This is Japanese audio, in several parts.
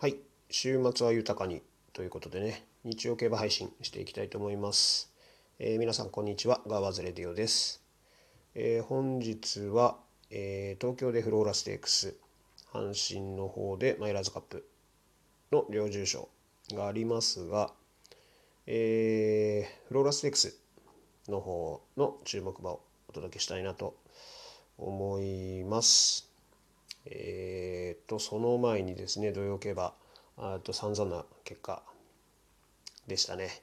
はい、週末は豊かにということでね、日曜競馬配信していきたいと思います。えー皆さんこんにちは、ガーワズレディオです。えー本日は、えー東京でフローラステークス、阪神の方でマイラーズカップの両重賞がありますが、えーフローラステークスの方の注目馬をお届けしたいなと思います。えー、とその前にですね土曜競馬あと散々な結果でしたね。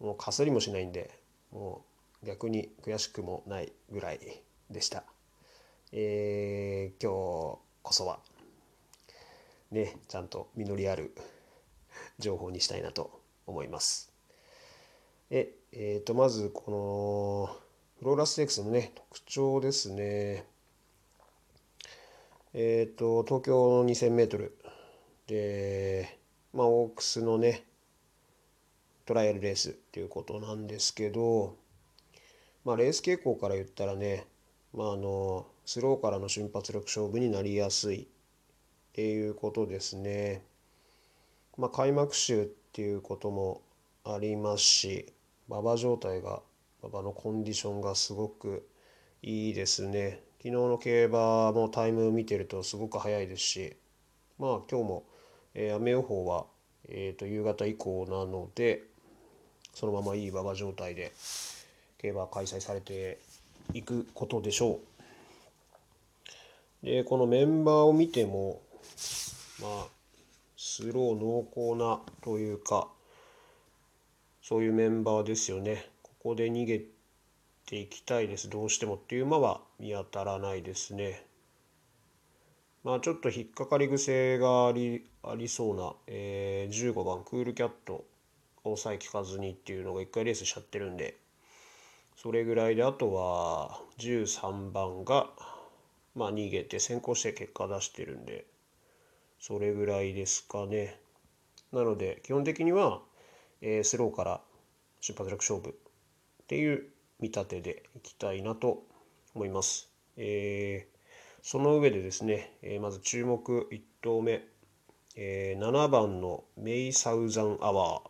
もうかすりもしないんでもう逆に悔しくもないぐらいでした。えー、今日こそはねちゃんと実りある情報にしたいなと思います。ええー、とまずこのフローラステークスのね特徴ですね。えっ、と東京の 2000m でまあオークスのねトライアルレースっていうことなんですけどまあレース傾向から言ったらねまああのスローからの瞬発力勝負になりやすいっていうことですね。まあ開幕週っていうこともありますし馬場状態が馬場のコンディションがすごくいいですね。昨日の競馬もタイム見てるとすごく早いですしまあ今日も、え雨予報は、えー、と夕方以降なのでそのままいい馬場状態で競馬開催されていくことでしょう。でこのメンバーを見てもまあスロー濃厚なというかそういうメンバーですよね。ここで逃げていきたいですどうしてもっていう馬は見当たらないですね。まあちょっと引っかかり癖がありありそうな、えー15番クールキャット抑え効かずにっていうのが1回レースしちゃってるんでそれぐらいであとは13番がまあ逃げて先行して結果出してるんでそれぐらいですかね。なので基本的には、えースローから出発力勝負っていう見立てでいきたいなと思います。えーその上でですね、えーまず注目1頭目、えー7番のメイサウザンアワ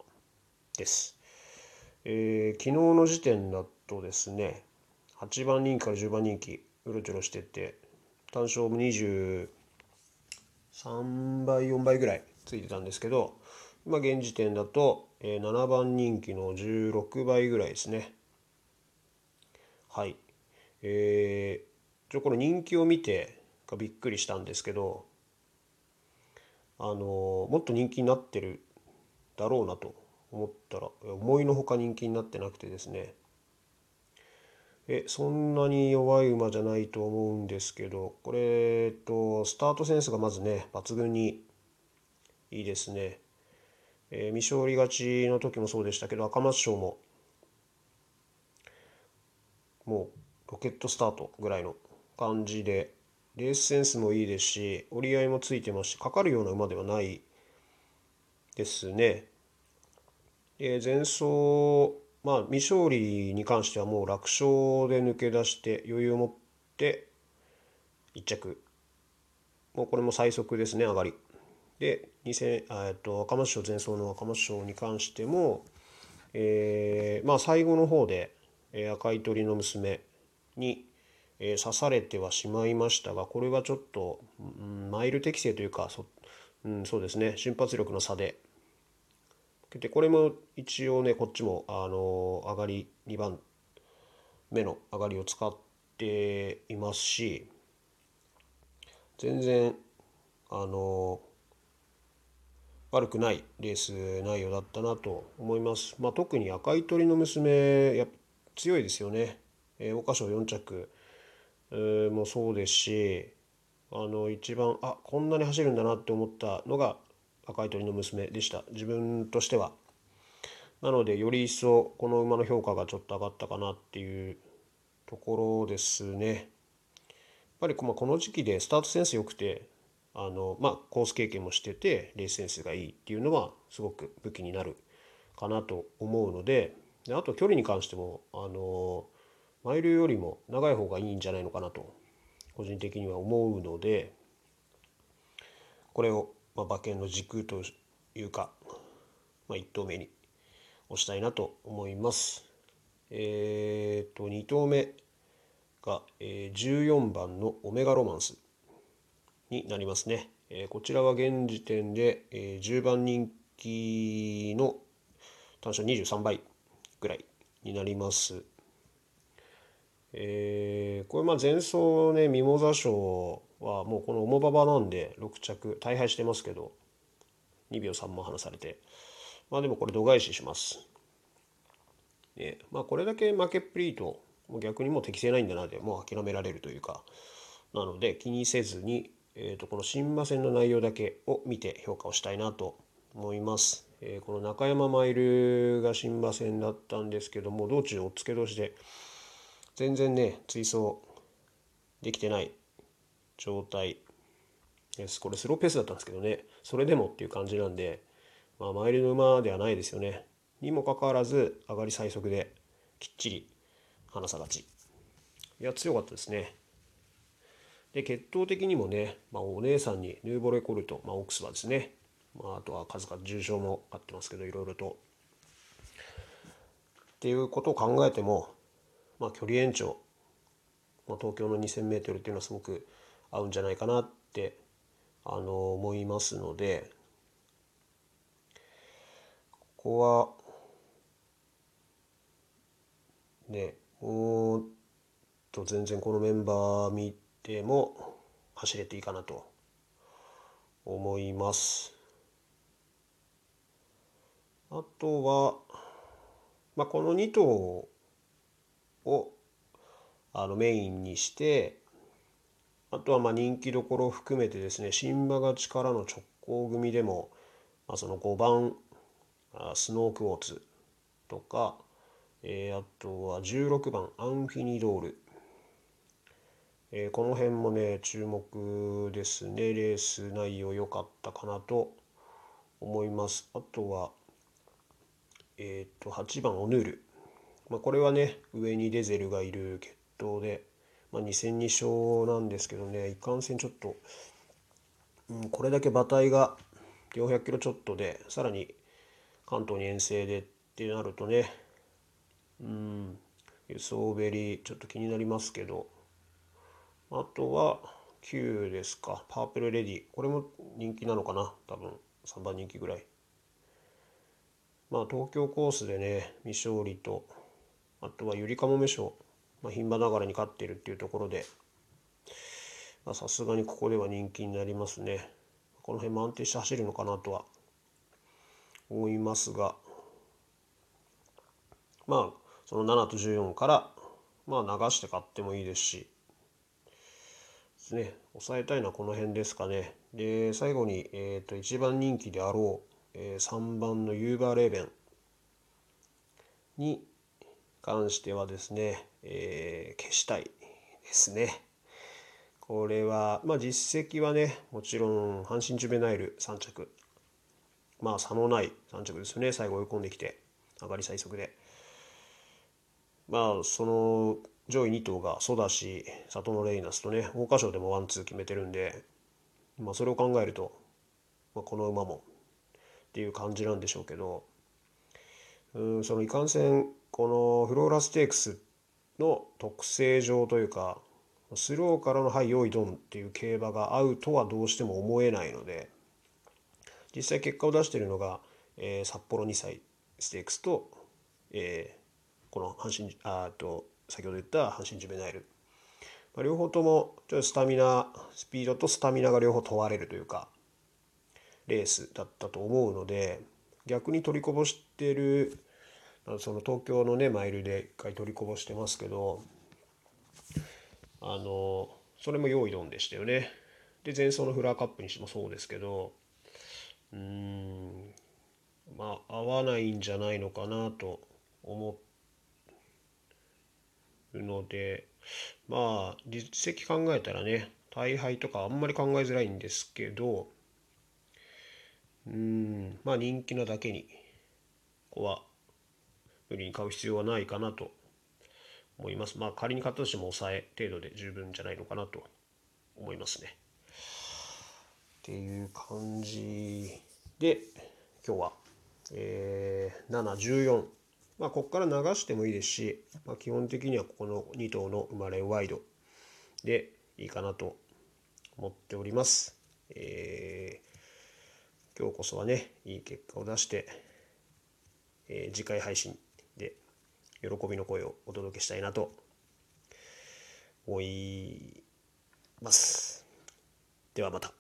ーです。えー昨日の時点だとですね、8番人気から10番人気うろちょろしてて、単勝も23倍、4倍ぐらいついてたんですけど、今現時点だと、えー7番人気の16倍ぐらいですね。はい。えー、ちょこの人気を見てがびっくりしたんですけど、あのもっと人気になってるだろうなと思ったら思いのほか人気になってなくてですねえそんなに弱い馬じゃないと思うんですけどこれ、えっと、スタートセンスがまずね抜群にいいですね。えー未勝利勝ちの時もそうでしたけど赤松賞ももうロケットスタートぐらいの感じでレースセンスもいいですし折り合いもついてますしかかるような馬ではないですね。で前走まあ未勝利に関してはもう楽勝で抜け出して余裕を持って1着もうこれも最速ですね上がり。で2000えっと赤松賞前走の赤松賞に関しても、えーまあ最後の方で、え赤い鳥の娘に、え刺されてはしまいましたがこれはちょっと、うん、マイル適正というかそ,、うん、そうですね瞬発力の差ででこれも一応ねこっちも、あの上がり2番目の上がりを使っていますし全然あの悪くないレース内容だったなと思います。まあ、特に赤い鳥の娘や強いですよね。えー、桜花賞4着、えーもそうですしあの一番あこんなに走るんだなって思ったのが赤い鳥の娘でした自分としては。なのでより一層この馬の評価がちょっと上がったかなっていうところですね。やっぱりこまあこの時期でスタートセンス良くてあのまあコース経験もしててレースセンスがいいっていうのはすごく武器になるかなと思うのでであと距離に関してもあのマイルよりも長い方がいいんじゃないのかなと個人的には思うのでこれを、まあ、馬券の軸というか、まあ、1投目に押したいなと思います。えっ、と2投目が、えー、14番のオメガロマンスになりますね。えー、こちらは現時点で、えー、10番人気の単勝23倍ぐらいになります。えー、これまあ前走ねミモザ賞はもうこの重馬場なんで6着大敗してますけど2秒3も離されてまあでもこれ度外視します。ね、まあこれだけ負けっぷりと逆にもう適正ないんだなでもう諦められるというかなので気にせずに、えー、とこの新馬戦の内容だけを見て評価をしたいなと思います。えー、この中山マイルが新馬戦だったんですけども道中おっつけ同士で全然ね追走できてない状態です。これスローペースだったんですけどね。それでもっていう感じなんで、まあ、マイルの馬ではないですよね。にもかかわらず上がり最速できっちり花さがち。いや強かったですね。で血統的にもね、まあ、お姉さんにヌーボレコルト、まあ、オックスはですね、まあ、あとは数々重賞もあってますけどいろいろとっていうことを考えても、まあ、距離延長、まあ、東京の 2,000m っていうのはすごく合うんじゃないかなってあの思いますのでここはねもっと全然このメンバー見ても走れていいかなと思います。あとは、まあ、この2頭をあのメインにしてあとはまあ人気どころを含めてですね新馬が力の直行組でも、まあ、その5番スノークウォーツとか、えー、あとは16番アンフィニドール、えー、この辺もね注目ですね。レース内容良かったかなと思います。あとはえっ、ー、と8番オヌール、まあ、これはね上にデゼルがいる決闘でまあ、2戦2勝なんですけどねいかんせんちょっと、うん、これだけ馬体が400キロちょっとでさらに関東に遠征でってなるとねうん輸送減りちょっと気になりますけど。あとは9ですか。パープルレディこれも人気なのかな多分。3番人気ぐらい。まあ東京コースでね未勝利とあとはゆりかもめ賞まあ、牝馬ながらに勝っているっていうところでさすがにここでは人気になりますね。この辺も安定して走るのかなとは思いますが。まあその7と14からまあ流して買ってもいいですしですね。抑えたいのはこの辺ですかね。で最後に、えー、と一番人気であろう、えー、3番のユーバーレーベンに関してはですね、えー、消したいですね。これは、まあ実績はね、もちろん阪神ジュベナイル3着。まあ差のない3着ですよね、最後追い込んできて、上がり最速で。まあその上位2頭がソダシ、サトノレイナスとね、桜花賞でもワンツー決めてるんで、まあそれを考えると、まあ、この馬もっていう感じなんでしょうけど、うんそのいかんせんこのフローラステークスの特性上というかスローからの「はい用意ドン」っていう競馬が合うとはどうしても思えないので実際結果を出しているのが、えー、札幌2歳ステークスと、えー、この阪神あと先ほど言った阪神ジュベナイル、まあ、両方ともちょっとスタミナスピードとスタミナが両方問われるというかレースだったと思うので逆に取りこぼしてるその東京のねマイルで一回取りこぼしてますけどあのそれも用意ドンでしたよね。で前走のフラーカップにしてもそうですけどうーんまあ合わないんじゃないのかなと思うのでまあ実績考えたらね大敗とかあんまり考えづらいんですけどうんまあ人気なだけにここは無理に買う必要はないかなと思います。まあ仮に買ったとしても抑え程度で十分じゃないのかなと思いますね。っていう感じで今日は、えー、714まあここから流してもいいですし、まあ、基本的にはここの2頭の生まれワイドでいいかなと思っております。えー、今日こそはねいい結果を出して、えー、次回配信で喜びの声をお届けしたいなと思います。ではまた。